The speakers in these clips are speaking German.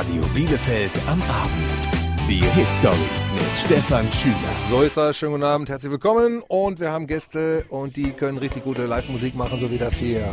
Radio Bielefeld am Abend. Die Hit Story mit Stefan Schüler. So ist das. Schönen guten Abend, herzlich willkommen. Und wir haben Gäste und die können richtig gute Live-Musik machen, so wie das hier.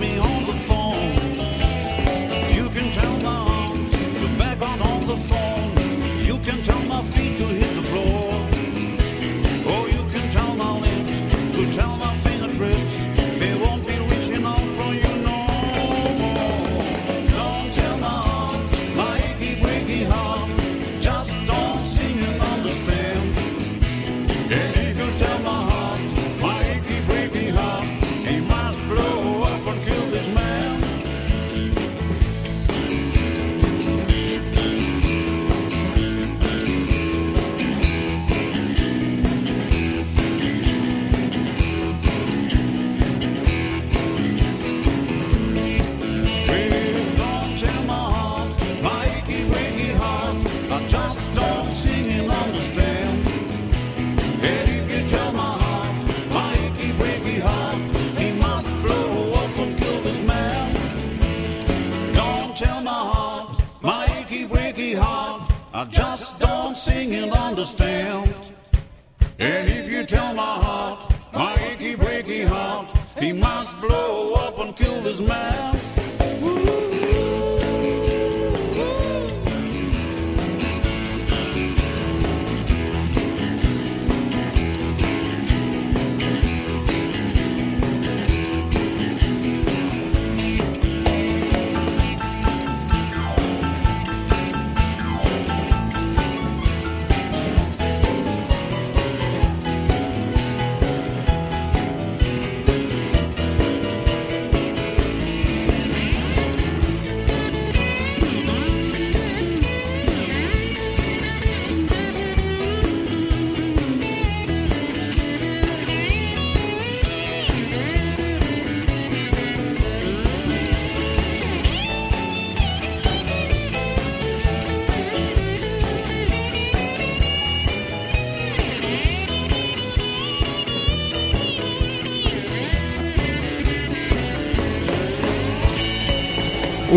Me on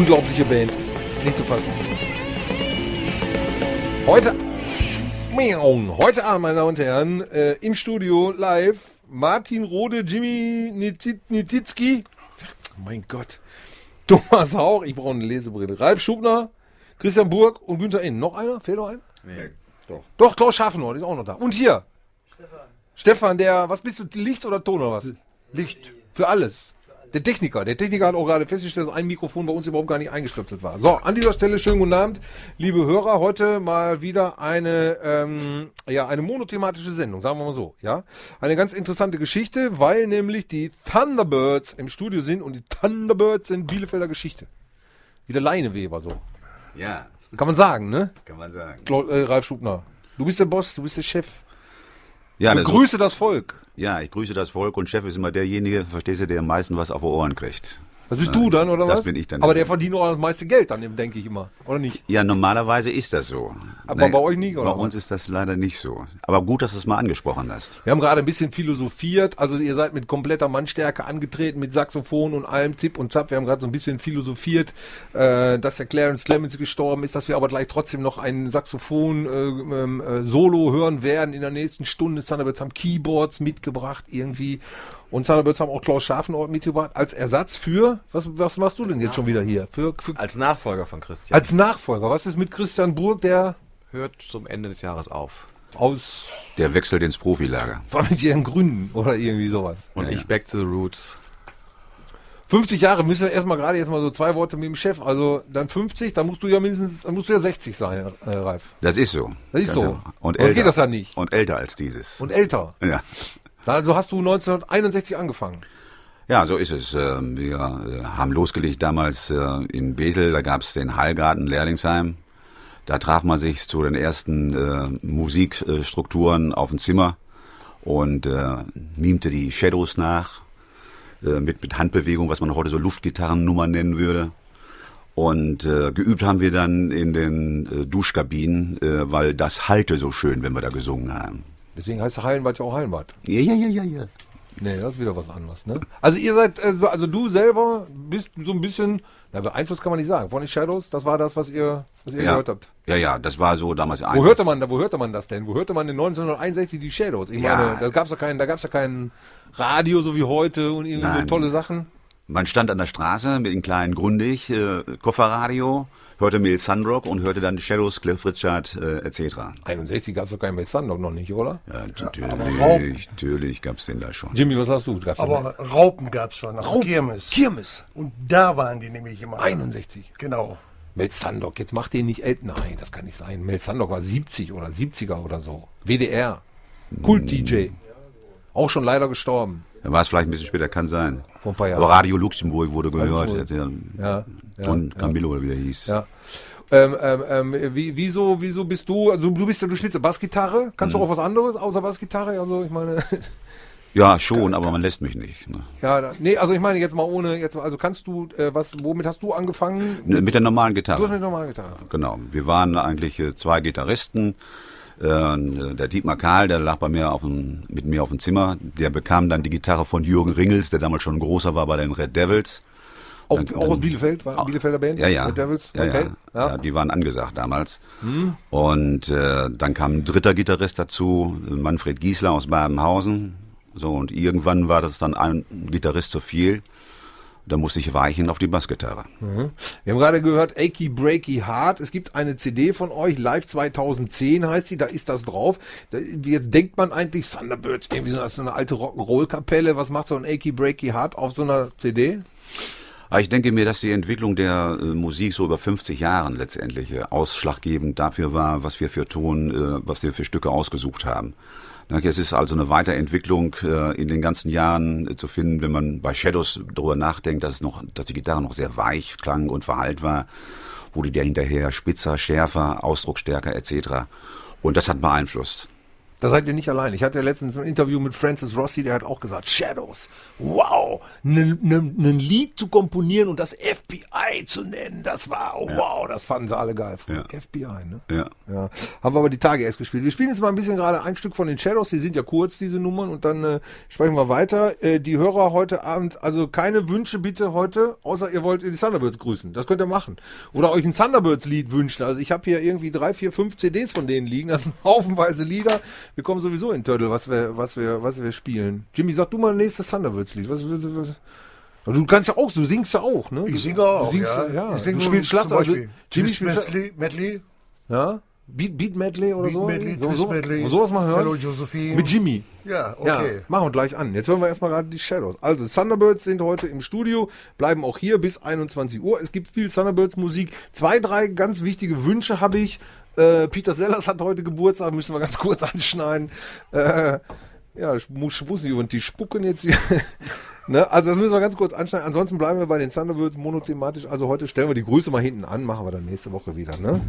Unglaubliche Band. Nicht zu fassen. Heute. Heute Abend, meine Damen und Herren, äh, im Studio live Martin Rode, Jimmy Niti- Nititzki. Mein Gott. Thomas Hauch, ich brauche eine Lesebrille. Ralf Schubner, Christian Burg und Günther Inn. Noch einer? Fehlt noch einer? Nee, doch. Doch, Klaus Schaffenhorn ist auch noch da. Und hier. Stefan. Stefan, der, was bist du, Licht oder Ton oder was? Licht. Für alles. Der Techniker. Der Techniker hat auch gerade festgestellt, dass ein Mikrofon bei uns überhaupt gar nicht eingestöpselt war. So, an dieser Stelle schönen guten Abend, liebe Hörer. Heute mal wieder eine, ähm, ja, eine monothematische Sendung, sagen wir mal so. Ja, eine ganz interessante Geschichte, weil nämlich die Thunderbirds im Studio sind und die Thunderbirds sind Bielefelder Geschichte. Wie der Leineweber so. Ja, Kann man sagen, ne? kann man sagen. Äh, Ralf Schubner. Du bist der Boss, du bist der Chef. Ja, Begrüße das Volk. Ja, ich grüße das Volk und Chef ist immer derjenige, verstehst du, der am meisten was auf die Ohren kriegt. Das bist du dann, oder das was? bin ich dann. Aber der verdient auch das meiste Geld dann, denke ich immer. Oder nicht? Ja, normalerweise ist das so. Aber bei euch nicht, oder Bei uns ist das leider nicht so. Aber gut, dass du es mal angesprochen hast. Wir haben gerade ein bisschen philosophiert. Also ihr seid mit kompletter Mannstärke angetreten, mit Saxophon und allem Zip und Zap. Wir haben gerade so ein bisschen philosophiert, äh, dass der Clarence Clemens gestorben ist, dass wir aber gleich trotzdem noch ein Saxophon äh, ähm, äh, Solo hören werden in der nächsten Stunde. Thunderbirds haben Keyboards mitgebracht irgendwie. Und Thunderbirds haben auch Klaus Scharfenort mitgebracht als Ersatz für, was, was machst du denn jetzt schon wieder hier? Für, für, Als Nachfolger von Christian. als Nachfolger. Was ist mit Christian Burg, der hört zum Ende des Jahres auf. aus Der wechselt ins Profilager. familiären Gründen oder irgendwie sowas? Und Ja, ich ja. back to the roots. 50 Jahre müssen wir erstmal gerade jetzt mal so zwei Worte mit dem Chef. Also dann 50, dann musst du ja mindestens, dann musst du ja 60 sein, äh, Ralf. Das ist so. Das ist Ganz so. Und Sonst älter. geht das ja nicht. Und älter als dieses. Und älter. ja. Also hast du 1961 angefangen. Ja, so ist es. Ähm, Wir äh, haben losgelegt damals äh, in Bethel, da gab es den Heilgarten Lehrlingsheim. Da traf man sich zu den ersten äh, Musikstrukturen auf dem Zimmer und mimte die Shadows nach mit, mit Handbewegung, was man heute so Luftgitarrennummer nennen würde. Und äh, geübt haben wir dann in den äh, Duschkabinen, äh, weil das hallte so schön, wenn wir da gesungen haben. Deswegen heißt der Hallenbad ja auch Hallenbad. Ja, ja, ja, ja, ja. Nee, das ist wieder was anderes, ne? Also ihr seid, äh, so- also du selber bist so ein bisschen, na beeinflusst kann man nicht sagen, von den Shadows, das war das, was ihr, was ihr Ja. gehört habt. ja, ja, das war so damals Wo hörte man wo hörte man das denn? Wo hörte man in 1961 die Shadows? Ich Ja. meine, da gab's ja kein, da gab's ja kein Radio so wie heute und irgendwie so Nein. tolle Sachen. Man stand an der Straße mit einem kleinen Grundig, äh, Kofferradio, hörte Mel Sandrock und hörte dann Shadows, Cliff Richard äh, etc. 61 gab's doch keinen bei Sandok noch nicht, oder? Ja, natürlich, natürlich gab's den da schon. Jimmy, was hast du? Gab's Aber Raupen gab's schon, auf Raupen. Kirmes. Kirmes. Und da waren die nämlich immer. 61. Genau. Mel Sandok, jetzt macht den nicht älter. Nein, das kann nicht sein. Mel Sandok war 70 oder 70er oder so. WDR. Kult-DJ. Auch schon leider gestorben. Da war es vielleicht ein bisschen später, kann sein. Vor ein paar Jahren. Aber Radio Luxemburg wurde gehört. Luxemburg. Der, Ja, ja. Camillo, oder wie der hieß. Ja. Ähm, ähm, ähm, wie, wieso, wieso bist du, also du bist ja, du spielst Bassgitarre. Kannst du auch was anderes außer Bassgitarre? Also ich meine, Ja, schon, aber man lässt mich nicht. Ne. ja, nee, also ich meine jetzt mal ohne, jetzt, also kannst du, äh, was, womit hast du angefangen? Mit der normalen Du hast Gitarre. mit normaler Gitarre. Genau. Wir waren eigentlich äh, zwei Gitarristen. Äh, der Dietmar Karl, der lag bei mir auf dem, mit mir auf dem Zimmer. Der bekam dann die Gitarre von Jürgen Ringels, der damals schon großer war bei den Red Devils. Auch, Dann- auch aus Bielefeld, war Bielefelder Band? Ja, ja. Red Devils? Ja, okay. ja. Ja. die waren angesagt damals. Und äh, dann kam ein dritter Gitarrist dazu, Manfred Giesler aus Babenhausen. So, und irgendwann war das dann ein Gitarrist zu viel. Da musste ich weichen auf die Bassgitarre. Wir haben gerade gehört, Achy Breaky Heart. Es gibt eine CD von euch, Live 2010 heißt sie, da ist das drauf. Da, jetzt denkt man eigentlich, Thunderbirds, irgendwie so eine alte Rock'n'Roll-Kapelle. Was macht so ein Achy Breaky Heart auf so einer CD? Aber ich denke mir, dass die Entwicklung der äh, Musik so über 50 Jahren letztendlich äh, ausschlaggebend dafür war, was wir für Ton, äh, was wir für Stücke ausgesucht haben. Es ist also eine Weiterentwicklung äh, in den ganzen Jahren äh, zu finden, wenn man bei Shadows darüber nachdenkt, dass es noch, dass die Gitarre noch sehr weich klang und verhallt war, wurde der hinterher spitzer, schärfer, ausdrucksstärker etc. Und das hat beeinflusst. Da seid ihr nicht allein. Ich hatte ja letztens ein Interview mit Francis Rossi, der hat auch gesagt, Shadows, wow, ein ne, ne Lied zu komponieren und das FBI zu nennen, das war, oh, wow, das fanden sie alle geil. Ja. FBI, ne? Ja. Ja, haben wir aber die Tage erst gespielt. Wir spielen jetzt mal ein bisschen gerade ein Stück von den Shadows, die sind ja kurz, diese Nummern, und dann äh, sprechen wir weiter. Äh, die Hörer heute Abend, also keine Wünsche bitte heute, außer ihr wollt die Thunderbirds grüßen. Das könnt ihr machen. Oder euch ein Thunderbirds-Lied wünschen. Also ich habe hier irgendwie drei, vier, fünf CDs von denen liegen. Das sind haufenweise Lieder. Wir kommen sowieso in Turtle, was wir, was wir, was wir spielen. Jimmy, sag du mal nächstes Thunderbirds-Lied. Was, was, was, Du kannst ja auch, du singst ja auch, ne? Ich singe auch. Du singst, ja. ja. Ich singe du spielst Schlacht, zum also Jimmy spielt Medley, ja? Beat, Beat Medley oder Beat so? Medley, so, so, Medley. sowas mal hören? Hello, Josephine. Mit Jimmy. Ja, Ja, okay. machen wir gleich an. Jetzt hören wir erstmal gerade die Shadows. Also, Thunderbirds sind heute im Studio, bleiben auch hier bis 21 Uhr. Es gibt viel Thunderbirds Musik. Zwei, drei ganz wichtige Wünsche habe ich. Äh, Peter Sellers hat heute Geburtstag, müssen wir ganz kurz anschneiden. Äh, ja, über den Tisch spucken jetzt hier. ne? Also das müssen wir ganz kurz anschneiden. Ansonsten bleiben wir bei den Thunderbirds monothematisch. Also heute stellen wir die Grüße mal hinten an, machen wir dann nächste Woche wieder. Ne?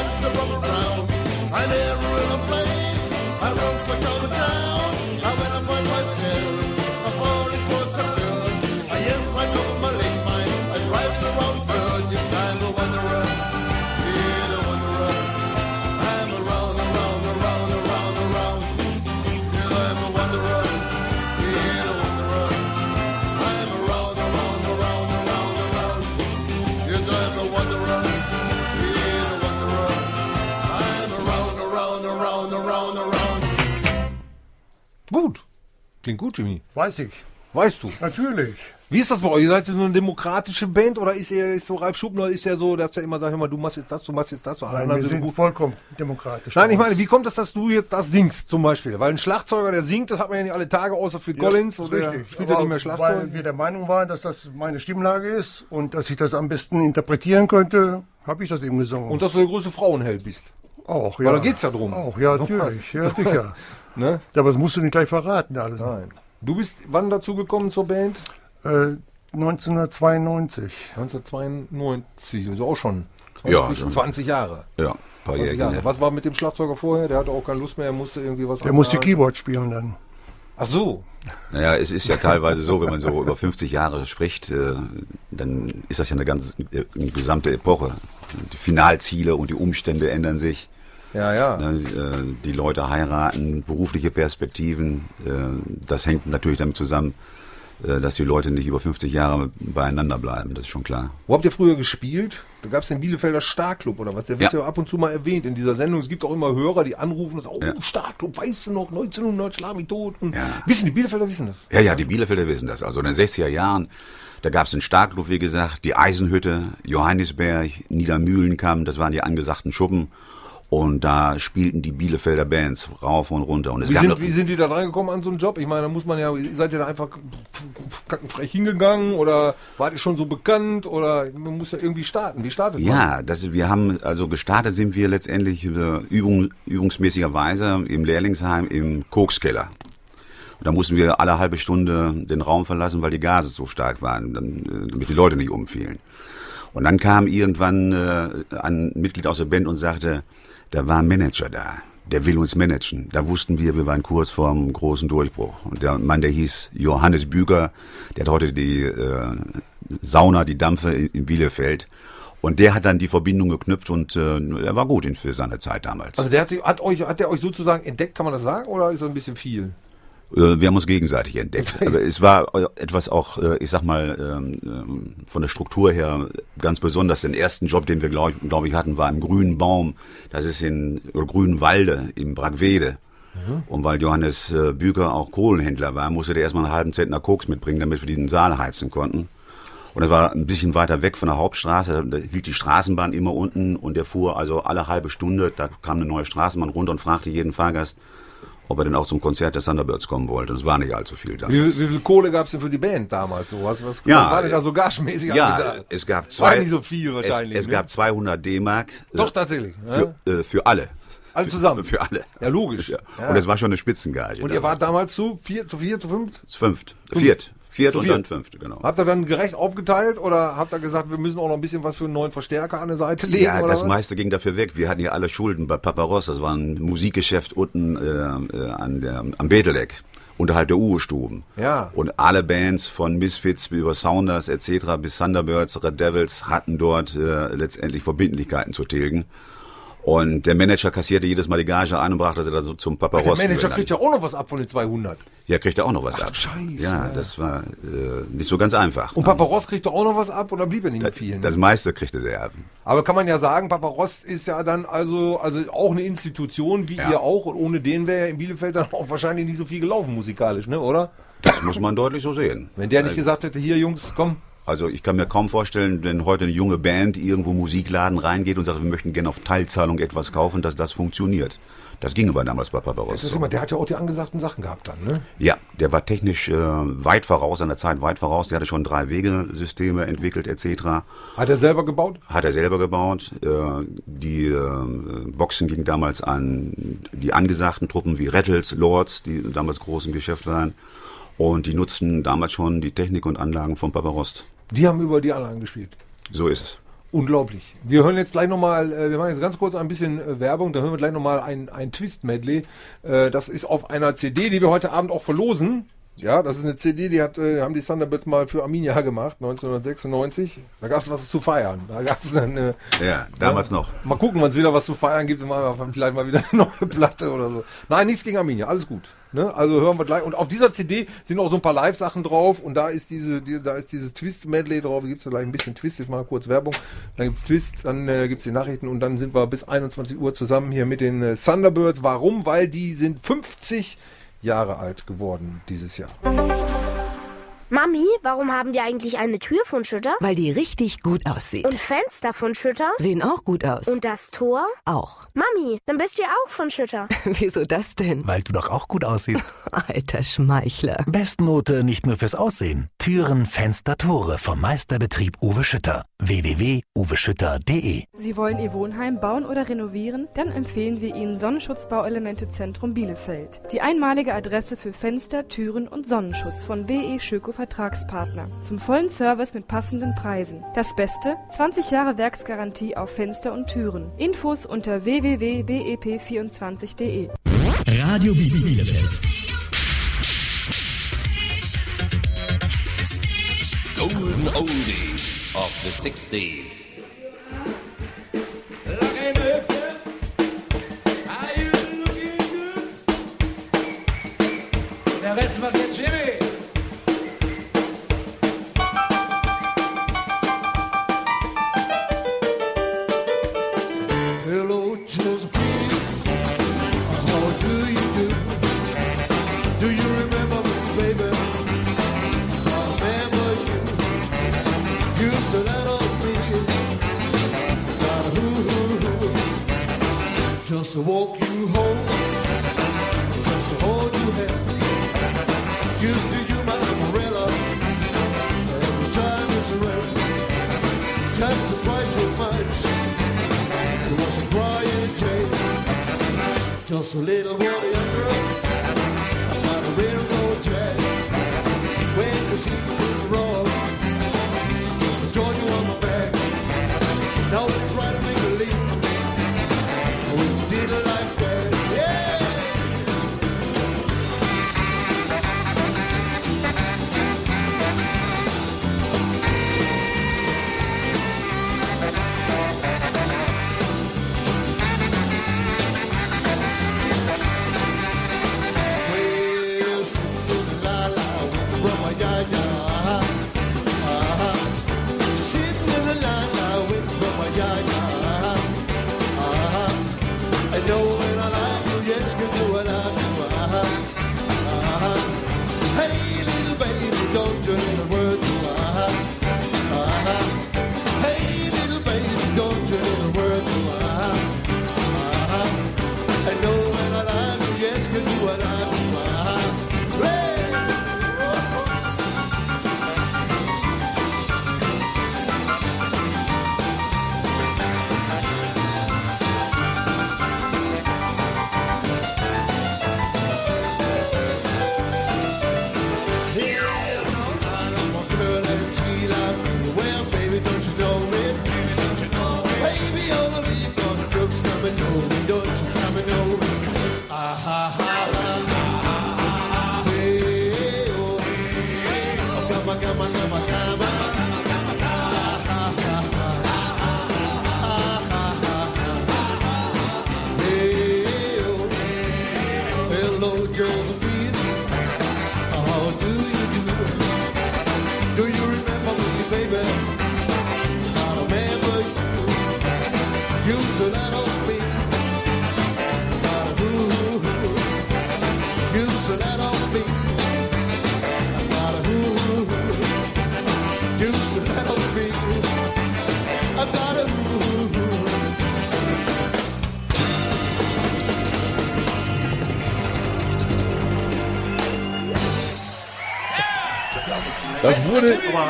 answer from. I never. Gut. Klingt gut, Jimmy. Weiß ich. Weißt du. Natürlich. Wie ist das bei euch? Ihr seid so eine demokratische Band oder ist er ist so Ralf Schubner ist er so, dass er immer sagt, hör mal, du machst jetzt das, du machst jetzt das, alle Nein, anderen wir sind gut. vollkommen demokratisch. Nein, ich meine, wie kommt es, dass du jetzt das singst zum Beispiel? Weil ein Schlagzeuger, der singt, das hat man ja nicht alle Tage, außer Phil Collins. ist Oder der richtig. spielt ja nicht mehr Schlagzeug. Weil wir der Meinung waren, dass das meine Stimmlage ist und dass ich das am besten interpretieren könnte, habe ich das eben gesungen. Und dass du der größte Frauenheld bist. auch, ja. Weil da geht's ja drum. Auch, ja, natürlich. Ja, sicher. Ne? Aber das musst du nicht gleich verraten, alle. Nein. Du bist wann dazu gekommen zur Band? Äh, 1992. 1992, also auch schon 20, Ja, schon. 20 Jahre. Ja, ein paar 20 Jährchen. Jahre. Ja. Was war mit dem Schlagzeuger vorher? Der hatte auch keine Lust mehr, er musste irgendwie was Der musste. Keyboard spielen dann. Ach so. Naja, es ist ja teilweise so, wenn man so über 50 Jahre spricht, äh, dann ist das ja eine ganz äh, eine gesamte Epoche. Die Finalziele und die Umstände ändern sich. Ja, ja. Ne, äh, die Leute heiraten, berufliche Perspektiven. Äh, das hängt natürlich damit zusammen, äh, dass die Leute nicht über 50 Jahre beieinander bleiben. Das ist schon klar. Wo habt ihr früher gespielt? Da gab es den Bielefelder Starclub oder was? Der wird ja. Ja. ab und zu mal erwähnt in dieser Sendung. Es gibt auch immer Hörer, die anrufen und sagen, oh, Ja. Starclub, weißt du noch, 1900, schlag mich tot. Ja. Wissen die Bielefelder, wissen das? Ja, ja, die Bielefelder wissen das. Also in den 60er Jahren, da gab es den Starklob, wie gesagt, die Eisenhütte, Johannisberg, Niedermühlenkamm, das waren die angesagten Schuppen. Und da spielten die Bielefelder Bands rauf und runter. Und Wie sind, wie sind die da reingekommen an so einen Job? Ich meine, da muss man ja, seid ihr da einfach kackenfrech hingegangen oder wart ihr schon so bekannt oder man muss ja irgendwie starten. Wie startet man? Ja, das, wir haben, also gestartet sind wir letztendlich äh, Übung, übungsmäßigerweise im Lehrlingsheim im Kokskeller. Und da mussten wir alle halbe Stunde den Raum verlassen, weil die Gase so stark waren, äh, damit die Leute nicht umfielen. Und dann kam irgendwann äh, ein Mitglied aus der Band und sagte, da war ein Manager da, der will uns managen. Da wussten wir, wir waren kurz vorm großen Durchbruch. Und der Mann, der hieß Johannes Büger, der hat heute die äh, Sauna, die Dampfe in, Bielefeld. Und der hat dann die Verbindung geknüpft und äh, er war gut für seine Zeit damals. Also der hat, sich, hat, euch, hat der euch sozusagen entdeckt, kann man das sagen, oder ist das ein bisschen viel? Äh, Wir haben uns gegenseitig entdeckt. Aber es war äh, etwas auch, äh, ich sag mal, ähm, ähm, von der Struktur her ganz besonders. Den ersten Job, den wir, glaube ich, glaub ich, hatten, war im Grünen Baum. Das ist in oder Grünen Walde im Bragwede. Und weil Johannes Büker auch Kohlenhändler war, musste der erstmal einen halben Zentner Koks mitbringen, damit wir diesen Saal heizen konnten. Und das war ein bisschen weiter weg von der Hauptstraße. Da hielt die Straßenbahn immer unten und der fuhr also alle halbe Stunde, da kam eine neue Straßenbahn runter und fragte jeden Fahrgast, ob er denn auch zum Konzert der Thunderbirds kommen wollte. Es war nicht allzu viel da. Wie, viel- wie viel Kohle gab es denn für die Band damals? So? Was, was, Ja, was war denn da so gagenmäßig Ja, angesagt? es gab War zwei. nicht so viel wahrscheinlich. Es, es ne? gab 200 D-Mark. äh, Doch, tatsächlich. Für, äh, für alle. Alle zusammen? Für alle. Ja, logisch. Ja. Und es war schon eine Spitzengage. Und ihr wart damals zu vier, zu vier, zu fünf? fünft. Viert. Viert und dann fünft, genau. Habt ihr dann gerecht aufgeteilt oder habt ihr gesagt, wir müssen auch noch ein bisschen was für einen neuen Verstärker an der Seite legen? Ja, das was? meiste ging dafür weg. Wir hatten ja alle Schulden bei Papa Ross. Das war ein Musikgeschäft unten äh, äh, an der, am Beteldek, unterhalb der Uwe-Stuben. Ja. Und alle Bands von Misfits über Sounders etc. bis Thunderbirds, Red Devils hatten dort äh, letztendlich Verbindlichkeiten zu tilgen. Und der Manager kassierte jedes Mal die Gage ein und brachte sie dann so zum Papa Ach, der. Manager kriegt ja auch noch was ab von den 200. Ja, kriegt er auch noch was Ach, ab. Scheiße. Ja, das war äh, nicht so ganz einfach. Und Papa Ross kriegt doch auch noch was ab oder blieb er nicht mehr viel? Ne? Das meiste kriegte der ab. Aber kann man ja sagen, Papa Ross ist ja dann also, also auch eine Institution, wie Ja. ihr auch. Und ohne den wäre ja in Bielefeld dann auch wahrscheinlich nicht so viel gelaufen musikalisch, ne, oder? Das muss man deutlich so sehen. Wenn der nicht gesagt hätte, hier Jungs, komm, Also ich kann mir kaum vorstellen, wenn heute eine junge Band irgendwo Musikladen reingeht und sagt, wir möchten gerne auf Teilzahlung etwas kaufen, dass das funktioniert. Das ging aber damals bei Papa das ist immer, der hat ja auch die angesagten Sachen gehabt dann, ne? Ja, der war technisch äh, weit voraus, seiner Zeit weit voraus. Der hatte schon drei Wegesysteme entwickelt etc. Hat er selber gebaut? Hat er selber gebaut. Äh, die äh, Boxen gingen damals an die angesagten Truppen wie Rattles, Lords, die damals groß im Geschäft waren. Und die nutzten damals schon die Technik und Anlagen von Papa Rost. Die haben über die Anlagen gespielt. So ist es. Unglaublich. Wir hören jetzt gleich nochmal, äh, wir machen jetzt ganz kurz ein bisschen äh, Werbung, da hören wir gleich nochmal ein, ein Twist-Medley. Äh, das ist auf einer CD, die wir heute Abend auch verlosen. Ja, das ist eine CD, die hat, äh, haben die Thunderbirds mal für Arminia gemacht, 1996. Da gab es was zu feiern. Da gab es dann, äh, Ja, damals noch. mal gucken, wann es wieder was zu feiern gibt, wir vielleicht mal wieder eine neue Platte oder so. Nein, nichts gegen Arminia, alles gut. Ne? Also hören wir gleich. Und auf dieser CD sind auch so ein paar Live-Sachen drauf und da ist diese, die, da ist dieses Twist-Medley drauf. Gibt es gleich ein bisschen Twist, jetzt mal kurz Werbung. Dann gibt's Twist, dann äh, gibt's die Nachrichten und dann sind wir bis 21 Uhr zusammen hier mit den äh, Thunderbirds. Warum? Weil die sind 50 Jahre alt geworden dieses Jahr. Mami, warum haben wir eigentlich eine Tür von Schütter? Weil die richtig gut aussieht. Und Fenster von Schütter? Sehen auch gut aus. Und das Tor? auch. Mami, dann bist du ja auch von Schütter. Wieso das denn? Weil du doch auch gut aussiehst. Alter Schmeichler. Bestnote nicht nur fürs Aussehen. Türen, Fenster, Tore vom Meisterbetrieb Uwe Schütter. www.uweschütter.de Sie wollen Ihr Wohnheim bauen oder renovieren? Dann empfehlen wir Ihnen Sonnenschutzbauelemente Zentrum Bielefeld. Die einmalige Adresse für Fenster, Türen und Sonnenschutz von BE Schöko Vertragspartner. Zum vollen Service mit passenden Preisen. Das Beste? 20 Jahre Werksgarantie auf Fenster und Türen. Infos unter www.bep24.de. Radio Bielefeld. Golden Oldies of the 60s. Der Rest macht jetzt Jimmy.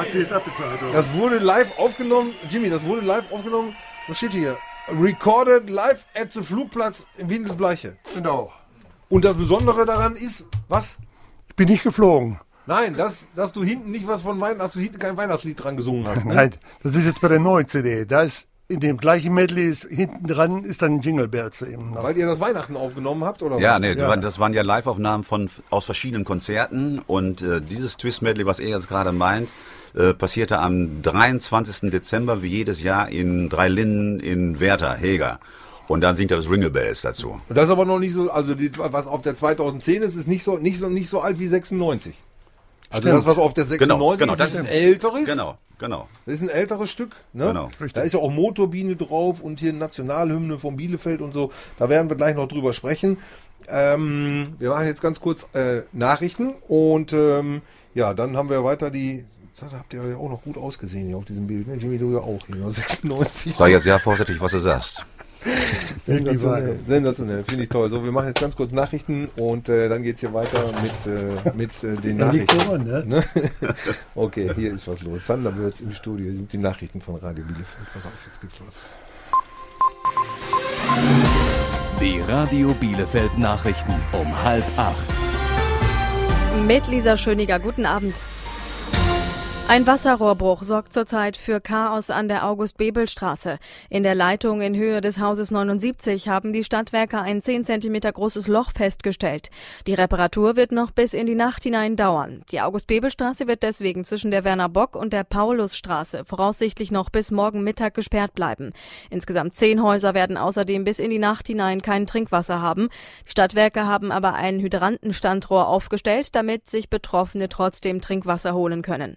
Abbezahlt, das wurde live aufgenommen. Jimmy, das wurde live aufgenommen. Was steht hier? Recorded live at the Flugplatz in Windelsbleiche. Genau. Und das Besondere daran ist, was? Ich bin nicht geflogen. Nein, dass, dass du hinten nicht was von Weihnachten, dass du hinten kein Weihnachtslied dran gesungen hast. Ne? Nein, das ist jetzt bei der neuen CD. Da ist in dem gleichen Medley ist hinten dran ist dann Jingle Bells eben. noch. Weil ihr das Weihnachten aufgenommen habt, oder Ja, was? nee, das waren- das waren ja Live-Aufnahmen von aus verschiedenen Konzerten und äh, dieses Twist-Medley, was er jetzt gerade meint, äh, passierte am 23. Dezember wie jedes Jahr in Dreilinden in Werther, Heger. Und dann singt er das Ringle Bells dazu. Und das ist aber noch nicht so, also die, was auf der 2010 ist, ist nicht so, nicht so, nicht so alt wie 96. Also Stimmt. das, was auf der 96 Genau, genau, ist, das ist ein ist- älteres. Genau, genau. Das ist ein älteres Stück, ne? Genau. Da ist ja auch Motorbiene drauf und hier Nationalhymne von Bielefeld und so. Da werden wir gleich noch drüber sprechen. Ähm, wir machen jetzt ganz kurz äh, Nachrichten und ähm, ja, dann haben wir weiter die. Das habt ihr ja auch noch gut ausgesehen hier auf diesem Bild. Ne? Jimmy, du ja auch hier. 96. Sei jetzt sehr vorsichtig, was du sagst. Sensationell, sensationell, finde ich toll. So, wir machen jetzt ganz kurz Nachrichten und äh, dann geht's hier weiter mit, äh, mit äh, den Nachrichten. so an, ne? okay, hier ist was los. Thunderbirds im Studio, hier sind die Nachrichten von Radio Bielefeld. Pass auf, jetzt geht's los. Die Radio Bielefeld Nachrichten um halb acht. Mit Lisa Schöniger, guten Abend. Ein Wasserrohrbruch sorgt zurzeit für Chaos an der August-Bebel-Straße. In der Leitung in Höhe des Hauses 79 haben die Stadtwerke ein 10 cm großes Loch festgestellt. Die Reparatur wird noch bis in die Nacht hinein dauern. Die August-Bebel-Straße wird deswegen zwischen der Werner Bock und der Paulusstraße voraussichtlich noch bis morgen Mittag gesperrt bleiben. Insgesamt zehn Häuser werden außerdem bis in die Nacht hinein kein Trinkwasser haben. Die Stadtwerke haben aber ein Hydrantenstandrohr aufgestellt, damit sich Betroffene trotzdem Trinkwasser holen können.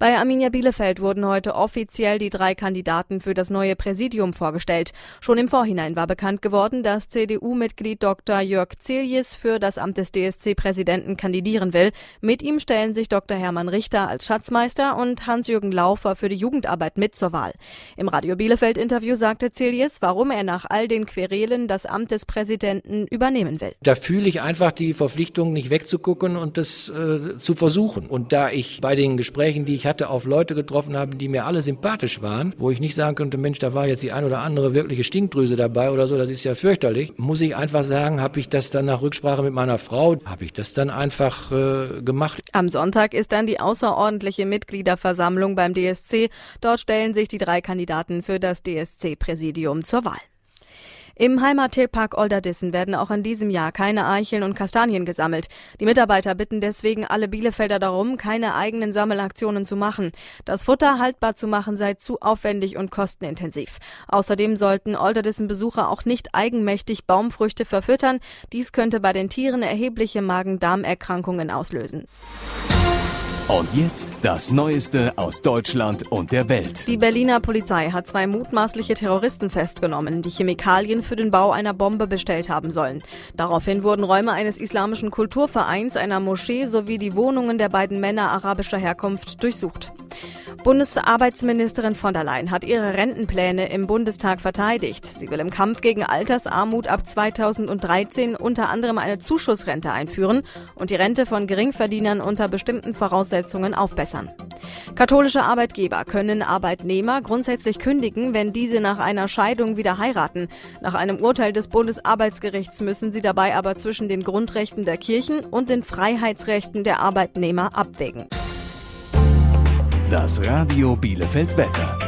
Bei Arminia Bielefeld wurden heute offiziell die drei Kandidaten für das neue Präsidium vorgestellt. Schon im Vorhinein war bekannt geworden, dass CDU-Mitglied Dr. Jörg Ziljes für das Amt des DSC-Präsidenten kandidieren will. Mit ihm stellen sich Dr. Hermann Richter als Schatzmeister und Hans-Jürgen Laufer für die Jugendarbeit mit zur Wahl. Im Radio Bielefeld-Interview sagte Ziljes, warum er nach all den Querelen das Amt des Präsidenten übernehmen will. Da fühle ich einfach die Verpflichtung, nicht wegzugucken und das äh, zu versuchen. Und da ich bei den Gesprächen, die ich hatte, auf Leute getroffen habe, die mir alle sympathisch waren, wo ich nicht sagen könnte, Mensch, da war jetzt die ein oder andere wirkliche Stinkdrüse dabei oder so, das ist ja fürchterlich, muss ich einfach sagen, habe ich das dann nach Rücksprache mit meiner Frau, habe ich das dann einfach äh, gemacht. Am Sonntag ist dann die außerordentliche Mitgliederversammlung beim DSC. Dort stellen sich die drei Kandidaten für das DSC-Präsidium zur Wahl. Im Heimattierpark Olderdissen werden auch in diesem Jahr keine Eicheln und Kastanien gesammelt. Die Mitarbeiter bitten deswegen alle Bielefelder darum, keine eigenen Sammelaktionen zu machen. Das Futter haltbar zu machen sei zu aufwendig und kostenintensiv. Außerdem sollten Olderdissen-Besucher auch nicht eigenmächtig Baumfrüchte verfüttern. Dies könnte bei den Tieren erhebliche Magen-Darm-Erkrankungen auslösen. Und jetzt das Neueste aus Deutschland und der Welt. Die Berliner Polizei hat zwei mutmaßliche Terroristen festgenommen, die Chemikalien für den Bau einer Bombe bestellt haben sollen. Daraufhin wurden Räume eines islamischen Kulturvereins, einer Moschee sowie die Wohnungen der beiden Männer arabischer Herkunft durchsucht. Bundesarbeitsministerin von der Leyen hat ihre Rentenpläne im Bundestag verteidigt. Sie will im Kampf gegen Altersarmut ab 2013 unter anderem eine Zuschussrente einführen und die Rente von Geringverdienern unter bestimmten Voraussetzungen aufbessern. Katholische Arbeitgeber können Arbeitnehmer grundsätzlich kündigen, wenn diese nach einer Scheidung wieder heiraten. Nach einem Urteil des Bundesarbeitsgerichts müssen sie dabei aber zwischen den Grundrechten der Kirchen und den Freiheitsrechten der Arbeitnehmer abwägen. Das Radio Bielefeld Wetter.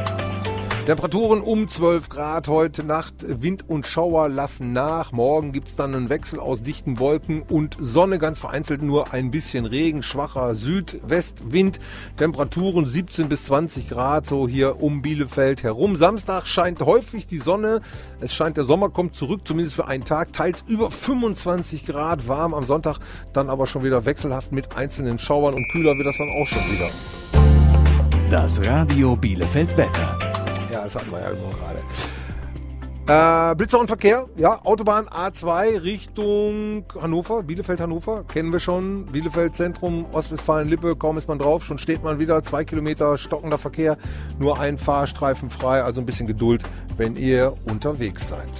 Temperaturen um 12 Grad heute Nacht. Wind und Schauer lassen nach. Morgen gibt's dann einen Wechsel aus dichten Wolken und Sonne. Ganz vereinzelt nur ein bisschen Regen. Schwacher Südwestwind. Temperaturen 17 bis 20 Grad so hier um Bielefeld herum. Samstag scheint häufig die Sonne. Es scheint der Sommer kommt zurück, zumindest für einen Tag. Teils über 25 Grad warm. Am Sonntag dann aber schon wieder wechselhaft mit einzelnen Schauern und kühler wird das dann auch schon wieder. Das Radio Bielefeld Wetter. Ja, das hatten wir ja immer gerade. Äh, Blitzer und Verkehr, ja, Autobahn A2 Richtung Hannover, Bielefeld-Hannover, kennen wir schon. Bielefeld Zentrum, Ostwestfalen-Lippe, kaum ist man drauf, schon steht man wieder, zwei Kilometer stockender Verkehr, nur ein Fahrstreifen frei, also ein bisschen Geduld, wenn ihr unterwegs seid.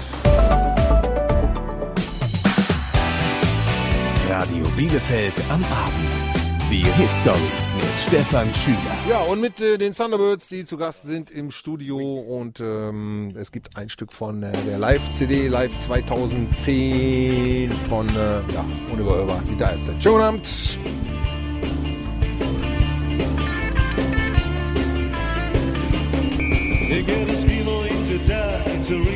Radio Bielefeld am Abend. Die Hitstory mit Stefan Schüler. Ja, und mit äh, den Thunderbirds, die zu Gast sind im Studio. Und ähm, es gibt ein Stück von äh, der Live-CD, Live 2010 von, äh, ja, unüberhörbar, die da ist. Schönen Abend. You get into it's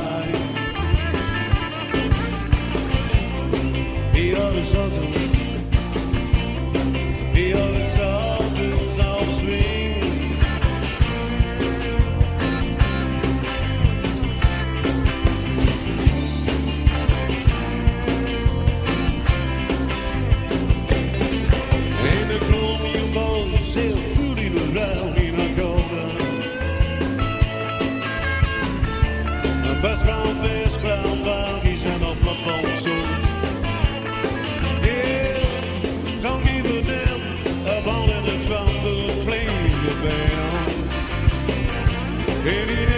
Any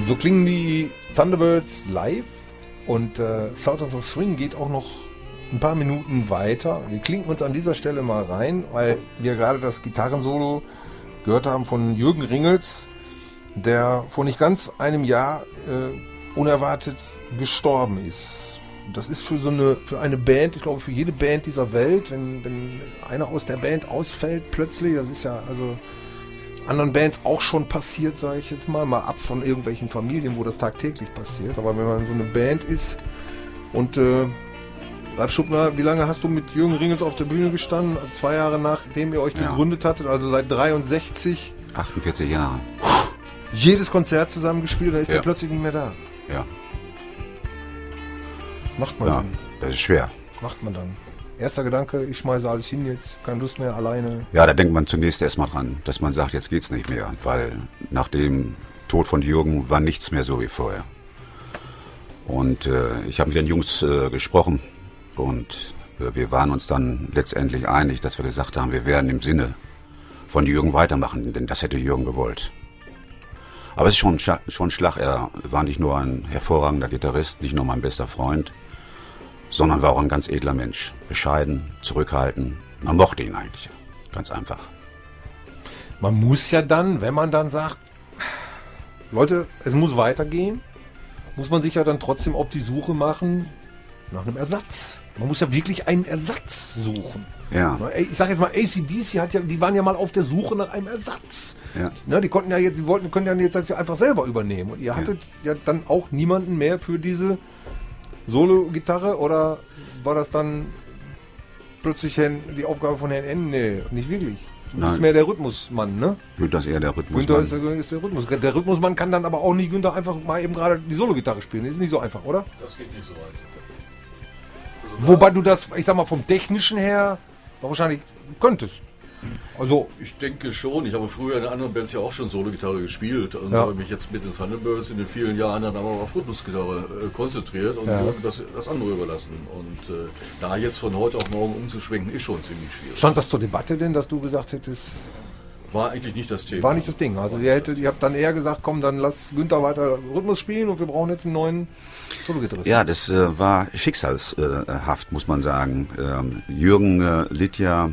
So klingen die Thunderbirds live und äh, Sultans of Swing geht auch noch ein paar Minuten weiter. Wir klinken uns an dieser Stelle mal rein, weil wir gerade das Gitarrensolo gehört haben von Jürgen Ringels, der vor nicht ganz einem Jahr äh, unerwartet gestorben ist. Das ist für so eine, für eine Band, ich glaube für jede Band dieser Welt, wenn, wenn einer aus der Band ausfällt plötzlich, das ist ja also anderen Bands auch schon passiert, sage ich jetzt mal, mal ab von irgendwelchen Familien, wo das tagtäglich passiert. Aber wenn man so eine Band ist und äh, Ralf Schuppner, wie lange hast du mit Jürgen Ringels auf der Bühne gestanden? Zwei Jahre nachdem ihr euch Ja. gegründet hattet, also seit 63. 48 Jahre. Jedes Konzert zusammen gespielt, dann ist Ja. er plötzlich nicht mehr da. Ja. Was macht man Ja, dann? das ist schwer. Was macht man dann? Erster Gedanke, ich schmeiße alles hin jetzt, keine Lust mehr, alleine. Ja, da denkt man zunächst erstmal dran, dass man sagt, jetzt geht's nicht mehr, weil nach dem Tod von Jürgen war nichts mehr so wie vorher. Und äh, ich habe mit den Jungs äh, gesprochen und äh, wir waren uns dann letztendlich einig, dass wir gesagt haben, wir werden im Sinne von Jürgen weitermachen, denn das hätte Jürgen gewollt. Aber es ist schon, schon Schlag. Er war nicht nur ein hervorragender Gitarrist, nicht nur mein bester Freund, sondern war auch ein ganz edler Mensch. Bescheiden, zurückhaltend. Man mochte ihn eigentlich. Ganz einfach. Man muss ja dann, wenn man dann sagt, Leute, es muss weitergehen, muss man sich ja dann trotzdem auf die Suche machen nach einem Ersatz. Man muss ja wirklich einen Ersatz suchen. Ja. Ich sag jetzt mal, ACDC hat ja, die waren ja mal auf der Suche nach einem Ersatz. Ja. Ne, die konnten ja jetzt, die wollten, können ja jetzt ja einfach selber übernehmen. Und ihr hattet ja. dann auch niemanden mehr für diese Solo-Gitarre oder war das dann plötzlich die Aufgabe von Herrn N? Nee, nicht wirklich. Du bist Nein. mehr der Rhythmusmann, ne? Günther ist eher der Rhythmus. Günther ist der, ist der Rhythmus. Der Rhythmusmann kann dann aber auch nicht Günther einfach mal eben gerade die Solo-Gitarre spielen. Das ist nicht so einfach, oder? Das geht nicht so weit. Wobei du das, ich sag mal, vom Technischen her wahrscheinlich könntest. Also, Ich denke schon. Ich habe früher in anderen Bands ja auch schon Solo-Gitarre gespielt und Ja. habe mich jetzt mit den Thunderbirds in den vielen Jahren dann aber auf Rhythmusgitarre äh, konzentriert und Ja. das, das andere überlassen. Und äh, da jetzt von heute auf morgen umzuschwenken, ist schon ziemlich schwierig. stand das zur Debatte denn, dass du gesagt hättest, War eigentlich nicht das Thema. war nicht das Ding. Also ihr hättet, ihr habt dann eher gesagt, komm, dann lass Günther weiter Rhythmus spielen und wir brauchen jetzt einen neuen Solo-Gitarristen. Ja, das äh, war schicksalshaft, muss man sagen. Ähm, Jürgen äh, litt ja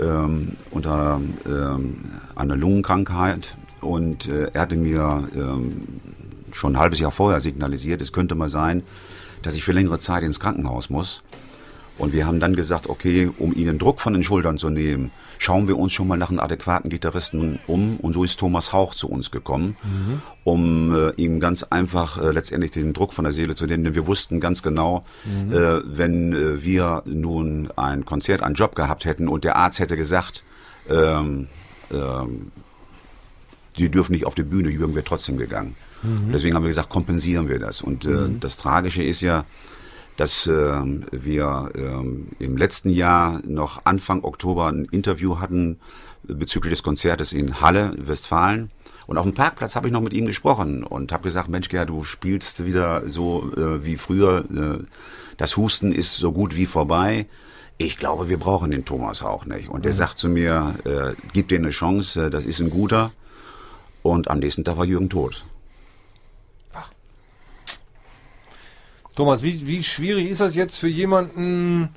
ähm, unter ähm, einer Lungenkrankheit und äh, er hatte mir ähm, schon ein halbes Jahr vorher signalisiert, es könnte mal sein, dass ich für längere Zeit ins Krankenhaus muss. Und wir haben dann gesagt, okay, um ihnen Druck von den Schultern zu nehmen, schauen wir uns schon mal nach einem adäquaten Gitarristen um. Und so ist Thomas Hauch zu uns gekommen, Mhm. um äh, ihm ganz einfach äh, letztendlich den Druck von der Seele zu nehmen. Denn wir wussten ganz genau, Mhm. äh, wenn äh, wir nun ein Konzert, einen Job gehabt hätten und der Arzt hätte gesagt, ähm, ähm, die dürfen nicht auf die Bühne, Jürgen wäre trotzdem gegangen. Mhm. Deswegen haben wir gesagt, kompensieren wir das. Und äh, Mhm. das Tragische ist ja, dass ähm, wir ähm, im letzten Jahr noch Anfang Oktober ein Interview hatten bezüglich des Konzertes in Halle, Westfalen. Und auf dem Parkplatz habe ich noch mit ihm gesprochen und habe gesagt, Mensch, Gerd, du spielst wieder so äh, wie früher. Äh, das Husten ist so gut wie vorbei. Ich glaube, wir brauchen den Thomas auch nicht. Und er Mhm. sagt zu mir, äh, gib dir eine Chance, äh, das ist ein guter. Und am nächsten Tag war Jürgen tot. Thomas, wie, wie schwierig ist das jetzt für jemanden,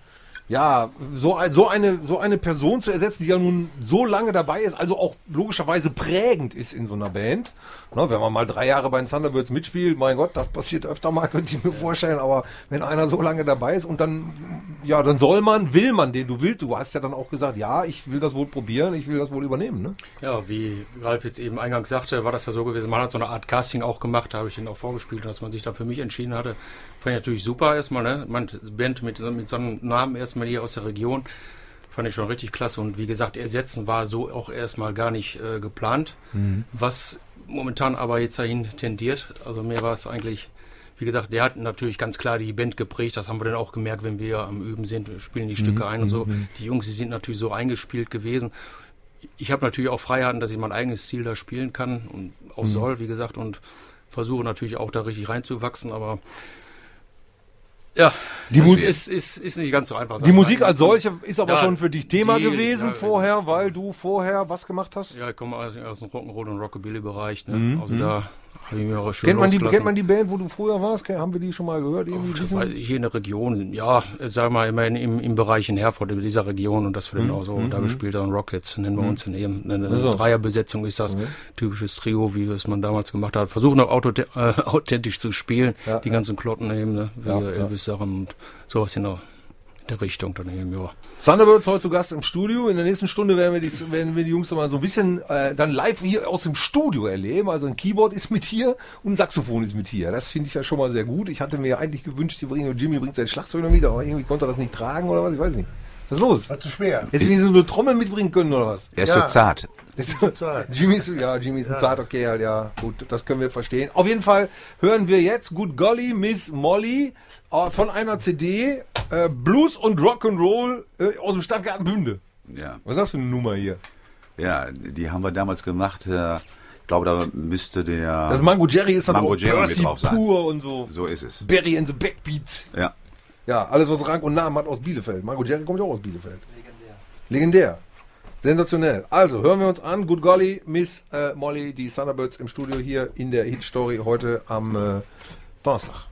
ja, so, so, eine, so eine Person zu ersetzen, die ja nun so lange dabei ist, also auch logischerweise prägend ist in so einer Band. Na, wenn man mal drei Jahre bei den Thunderbirds mitspielt, mein Gott, das passiert öfter mal, könnte ich mir vorstellen, aber wenn einer so lange dabei ist und dann, ja, dann soll man, will man den, du willst, du hast ja dann auch gesagt, ja, ich will das wohl probieren, ich will das wohl übernehmen, ne? Ja, wie Ralf jetzt eben eingangs sagte, war das ja so gewesen. Man hat so eine Art Casting auch gemacht, da habe ich den auch vorgespielt, dass man sich da für mich entschieden hatte. Fand ich natürlich super erstmal, ne? Man, Band mit, so- mit so einem Namen erstmal hier aus der Region. Fand ich schon richtig klasse. Und wie gesagt, ersetzen war so auch erstmal gar nicht äh, geplant. Mhm. Was momentan aber jetzt dahin tendiert. Also mir war es eigentlich, wie gesagt, der hat natürlich ganz klar die Band geprägt. Das haben wir dann auch gemerkt, wenn wir am Üben sind, spielen die Stücke Mhm, ein und so. mhm. Die Jungs, die sind natürlich so eingespielt gewesen. Ich habe natürlich auch Freiheiten, dass ich mein eigenes Stil da spielen kann und auch Mhm. soll, wie gesagt, und versuche natürlich auch da richtig reinzuwachsen, aber ja, Die Musik- ist, ist, ist nicht ganz so einfach. Die Musik als solche ist aber Ja, schon für dich Thema die- gewesen ja, vorher, weil du vorher was gemacht hast? Ja, ich komme aus, aus dem Rock'n'Roll und Rockabilly-Bereich. Ne? Mhm, Also mhm. da Kennt man, die, kennt man die Band, wo du früher warst? Haben wir die schon mal gehört? Irgendwie Das wissen? war hier in der Region, ja, sagen wir mal immerhin im, im Bereich in Herford, in dieser Region und dass wir dann Mhm, auch so mhm, da mhm. gespielt haben, Rockets nennen wir Mhm. uns in eben. Eine, eine Also. Dreierbesetzung ist das, Mhm. typisches Trio, wie es man damals gemacht hat. Versuchen auch auto, äh, authentisch zu spielen, Ja, die ja. ganzen Klotten eben, ne, wie ja. Elvis-Sachen und sowas in der, in der Richtung dann eben, ja. Thunderbirds heute zu Gast im Studio. In der nächsten Stunde werden wir die, werden wir die Jungs mal so ein bisschen äh, dann live hier aus dem Studio erleben. Also ein Keyboard ist mit hier und ein Saxophon ist mit hier. Das finde ich ja schon mal sehr gut. Ich hatte mir eigentlich gewünscht, die bringen, Jimmy bringt sein Schlagzeug noch mit, aber irgendwie konnte er das nicht tragen oder was, ich weiß nicht. Was ist los? War zu schwer. Jetzt wie so eine Trommel mitbringen können oder was? Er ist so zart. Ist Zu zart. Jimmy ist, ja, Jimmy ist ein Ja. zarter Kerl, ja, gut, das können wir verstehen. Auf jeden Fall hören wir jetzt Good Golly Miss Molly äh, von einer CD äh, Blues und Rock'n'Roll äh, aus dem Stadtgarten Bünde. Ja. Was ist das für eine Nummer hier? Ja, die haben wir damals gemacht. Äh, ich glaube, da müsste der. Das Mango Jerry ist dann Mango auch Jerry Percy drauf sein. pur und so. So ist es. Berry in the Backbeats. Ja. Ja, alles was Rang und Namen hat aus Bielefeld. Mango Jerry kommt ja auch aus Bielefeld. Legendär. Legendär. Sensationell. Also hören wir uns an. Good Golly, Miss äh, Molly, die Thunderbirds im Studio hier in der Hit Story heute am äh, Donnerstag.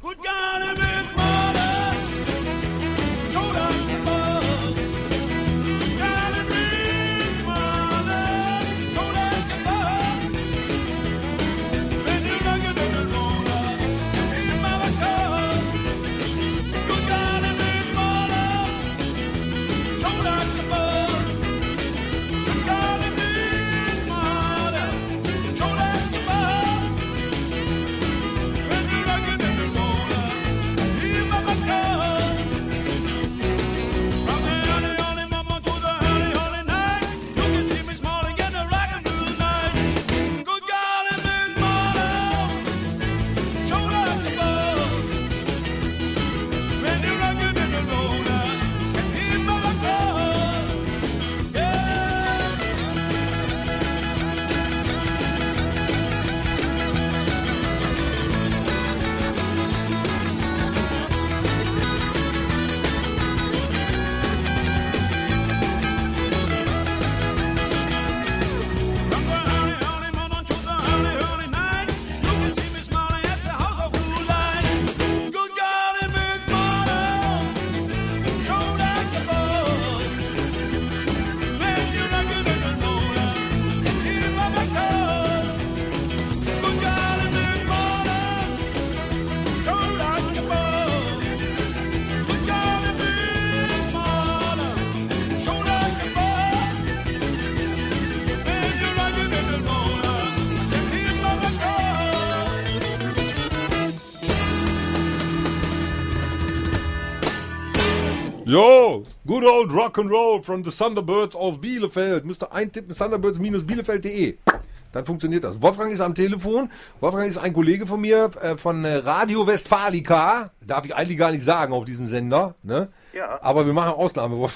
Yo, good old rock and roll from the Thunderbirds aus Bielefeld. Müsst ihr eintippen, thunderbirds-bielefeld.de. Dann funktioniert das. Wolfgang ist am Telefon. Wolfgang ist ein Kollege von mir äh, von äh, Radio Westfalica. Darf ich eigentlich gar nicht sagen auf diesem Sender. Ne? Ja. Aber wir machen Ausnahme.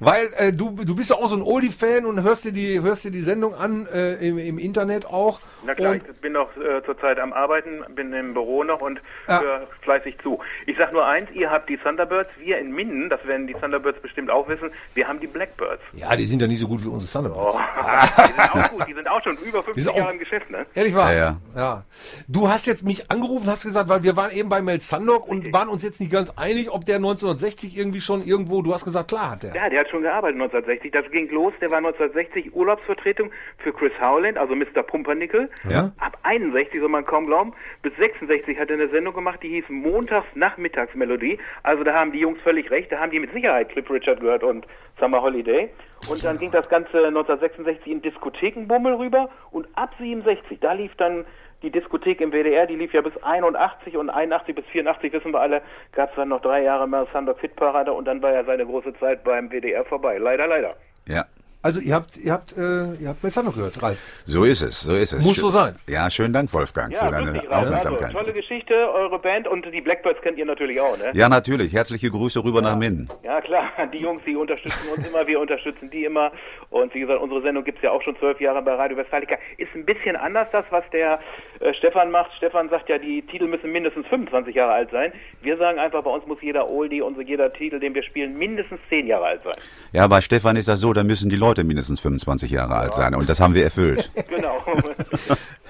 Weil äh, du, du bist ja auch so ein Oldie-Fan und hörst dir die, hörst dir die Sendung an äh, im, im Internet auch. Na klar, Und ich bin noch äh, zurzeit am Arbeiten, bin im Büro noch und Ja. höre fleißig zu. Ich sag nur eins, ihr habt die Thunderbirds, wir in Minden, das werden die Thunderbirds bestimmt auch wissen, wir haben die Blackbirds. ja, die sind ja nicht so gut wie unsere Thunderbirds. Oh, die sind auch gut, die sind auch schon über 50 sind auch- Jahre im Geschäft, ne? Ehrlich wahr? Ja, ja. Du hast jetzt mich angerufen, hast gesagt, weil wir waren eben bei Mel Sandok und waren uns jetzt nicht ganz einig, ob der 1960 irgendwie schon irgendwo, du hast gesagt, klar hat der. Ja, der hat schon gearbeitet 1960. Das ging los, der war 1960 Urlaubsvertretung für Chris Howland, also Mr. Pumpernickel. Ja. Ab 61, soll man kaum glauben, bis 66 hat er eine Sendung gemacht, die hieß Montags-Nachmittagsmelodie. Also da haben die Jungs völlig recht, da haben die mit Sicherheit Cliff Richard gehört und Summer Holiday. Und dann ging das Ganze 1966 in Diskothekenbummel rüber und ab 67, da lief dann die Diskothek im WDR, die lief ja bis 81 und 81 bis 84, wissen wir alle, gab es dann noch drei Jahre mehr Sandok Hitparade und dann war ja seine große Zeit beim WDR vorbei. Leider, leider. Ja. Also ihr habt, ihr habt, äh, ihr habt Mel Sandok gehört, Ralf. So ist es, so ist es. Muss so sein. Ja, schönen Dank, Wolfgang, Ja, für deine wirklich, Ralf. Also, Aufmerksamkeit. tolle Geschichte, eure Band und die Blackbirds kennt ihr natürlich auch, ne? Ja, natürlich. Herzliche Grüße rüber nach Minden. Ja, klar, die Jungs, die unterstützen uns immer, wir unterstützen die immer. Und wie gesagt, unsere Sendung gibt's ja auch schon zwölf Jahre bei Radio Westfalica. Ist ein bisschen anders, das, was der äh, Stefan macht. Stefan sagt ja, die Titel müssen mindestens 25 Jahre alt sein. Wir sagen einfach, bei uns muss jeder Oldie so jeder Titel, den wir spielen, mindestens zehn Jahre alt sein. Ja, bei Stefan ist das so, da müssen die Leute mindestens 25 Jahre alt sein und das haben wir erfüllt. Genau.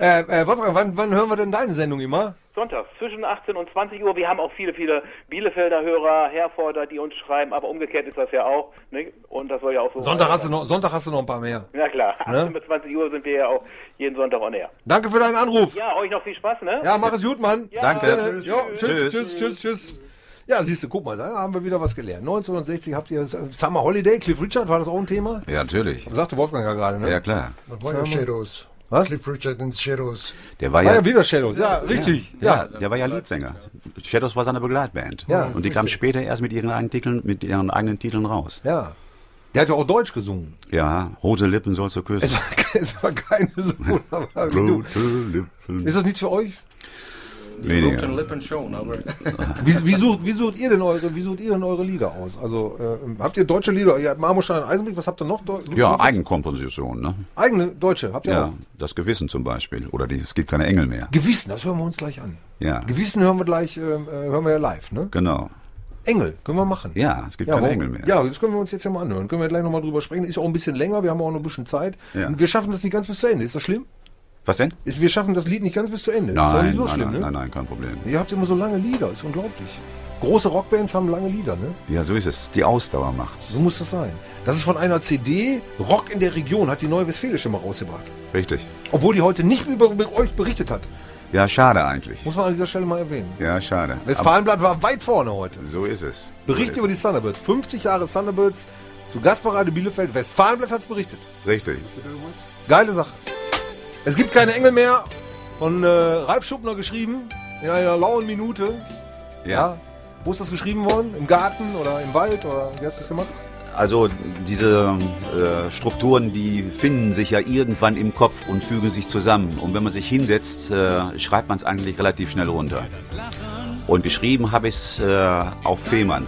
Äh, äh, Wolfgang, wann, wann hören wir denn deine Sendung immer? Sonntags zwischen 18 und 20 Uhr. Wir haben auch viele, viele Bielefelder Hörer, Herforder, die uns schreiben, aber umgekehrt ist das ja auch. Ne? Und das soll ja auch so Sonntag sein. hast, du noch, Sonntag hast du noch ein paar mehr. Na klar, Ne? 18 bis 20 Uhr sind wir ja auch jeden Sonntag on air. Danke für deinen Anruf. Ja, euch noch viel Spaß, ne? Ja, mach es gut, Mann. Ja, Danke. tschüss. Jo, tschüss, Tschüss. tschüss, tschüss, tschüss. Ja, siehst du, guck mal, da haben wir wieder was gelernt. 1960 habt ihr Summer Holiday, Cliff Richard, war das auch ein Thema? Ja, natürlich. Sagte Wolfgang ja gerade, ne? Ja, klar. Das war ja Shadows. Was? Cliff Richard and Shadows. Der war War ja, ja wieder Shadows, ja, richtig. Ja, der war ja Leadsänger. Shadows war seine Begleitband. Ja, und die kamen später erst mit ihren eigenen Titeln, mit ihren eigenen Titeln raus. Ja. Der hat ja auch Deutsch gesungen. Ja, rote Lippen sollst du küssen. Es war keine so wunderbar wie du. rote Lippen. Ist das nichts für euch? Weniger. Wie, wie, sucht, wie, sucht ihr denn eure, wie sucht ihr denn eure Lieder aus? Also, äh, habt ihr deutsche Lieder? Ihr habt Marmorstein und Eisenblick, was habt ihr noch? Deu- Ja, Gibt's Eigenkomposition, ne? noch? Eigene deutsche, habt ihr Ja, auch? das Gewissen zum Beispiel. Oder die, es gibt keine Engel mehr. Gewissen, das hören wir uns gleich an. Ja, Gewissen hören wir gleich, äh, äh, hören wir ja live, ne? genau. Engel, können wir machen. Ja, es gibt keine warum- Engel mehr. Ja, das können wir uns jetzt ja mal anhören. Können wir gleich nochmal drüber sprechen. Ist auch ein bisschen länger, wir haben auch noch ein bisschen Zeit. Ja. Und wir schaffen das nicht ganz bis zu Ende. Ist das schlimm? Was denn? Ist, wir schaffen das Lied nicht ganz bis zu Ende. ist auch Nein, nicht so nein, schlimm, nein, ne? nein, nein, kein Problem. Ihr habt immer so lange Lieder, ist unglaublich. Große Rockbands haben lange Lieder, ne? Ja, so ist es. Die Ausdauer macht's. So muss das sein. Das ist von einer CD, Rock in der Region, hat die Neue Westfälische mal rausgebracht. Richtig. Obwohl die heute nicht über, über euch berichtet hat. Ja, schade eigentlich. Muss man an dieser Stelle mal erwähnen. Ja, schade. Westfalenblatt war weit vorne heute. So ist es. Bericht so über die Thunderbirds. 50 Jahre Thunderbirds zu Gastparade Bielefeld. Westfalenblatt hat's berichtet. Richtig. Geile Sache. Es gibt keine Engel mehr. Von äh, Ralf Schuppner geschrieben. In einer lauen Minute. Ja. Wo ist das geschrieben worden? Im Garten oder im Wald? Oder wie hast du das gemacht? Also diese äh, Strukturen, die finden sich ja irgendwann im Kopf und fügen sich zusammen. Und wenn man sich hinsetzt, äh, schreibt man es eigentlich relativ schnell runter. Und geschrieben habe ich es äh, auf Fehmarn.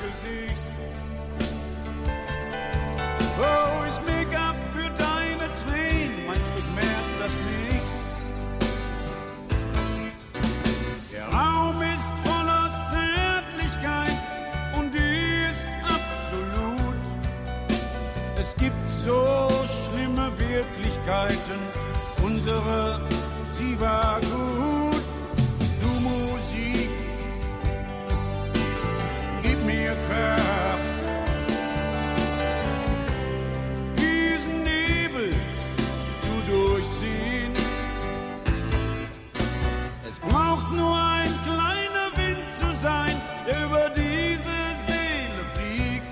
Über diese Seele fliegt.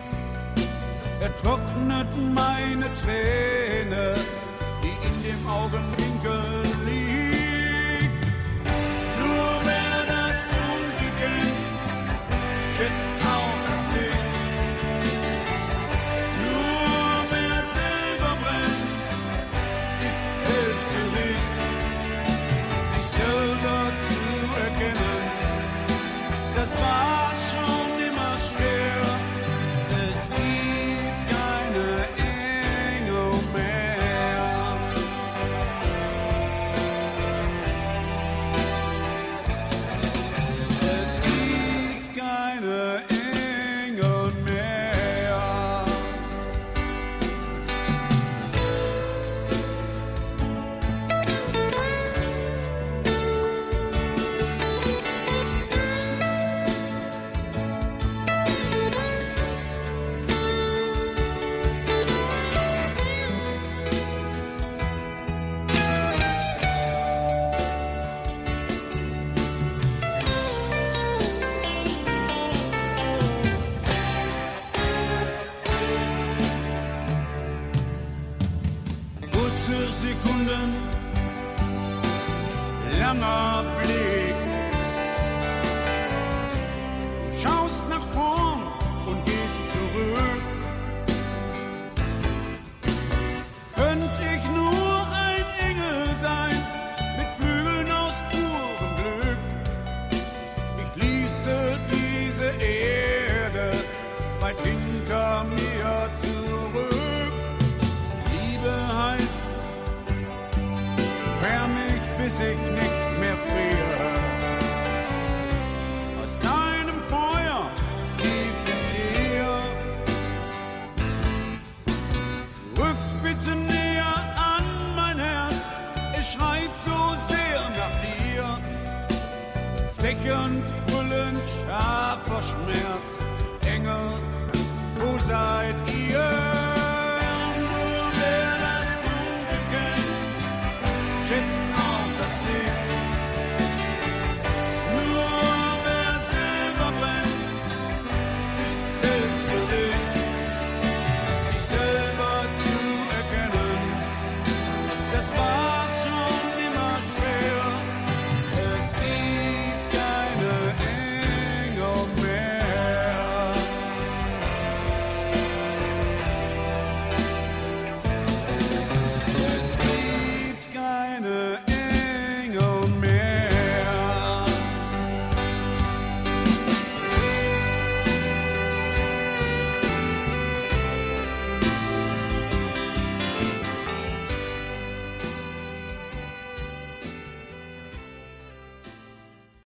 Er trocknet meine Träne, die in dem Augenwinkel